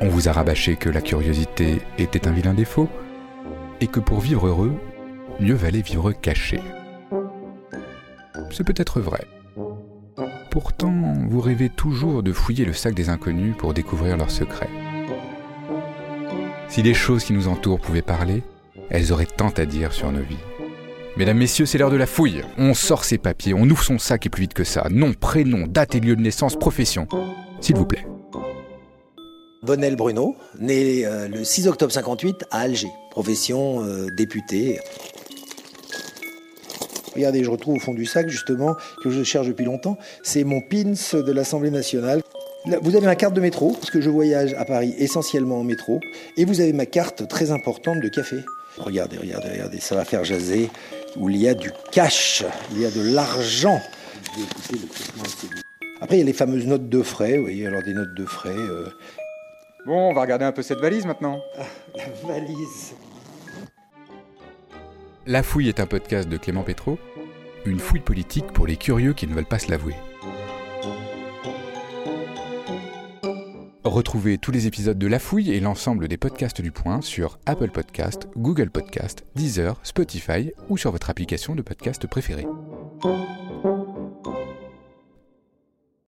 On vous a rabâché que la curiosité était un vilain défaut et que pour vivre heureux, mieux valait vivre caché. C'est peut-être vrai. Pourtant, vous rêvez toujours de fouiller le sac des inconnus pour découvrir leurs secrets. Si les choses qui nous entourent pouvaient parler, elles auraient tant à dire sur nos vies. Mesdames, Messieurs, c'est l'heure de la fouille. On sort ses papiers, on ouvre son sac et plus vite que ça. Nom, prénom, date et lieu de naissance, profession. S'il vous plaît. Bonnel Bruno, né euh, le 6 octobre 58 à Alger, profession euh, député. Regardez, je retrouve au fond du sac justement que je cherche depuis longtemps, c'est mon pins de l'Assemblée nationale. Vous avez ma carte de métro, parce que je voyage à Paris essentiellement en métro, et vous avez ma carte très importante de café. Regardez, regardez, regardez, ça va faire jaser, où il y a du cash, il y a de l'argent. Après, il y a les fameuses notes de frais, vous voyez, alors des notes de frais. euh, Bon, on va regarder un peu cette valise maintenant. la valise. La fouille est un podcast de Clément Pétro, une fouille politique pour les curieux qui ne veulent pas se l'avouer. Retrouvez tous les épisodes de La Fouille et l'ensemble des podcasts du Point sur Apple Podcast, Google Podcast, Deezer, Spotify ou sur votre application de podcast préférée.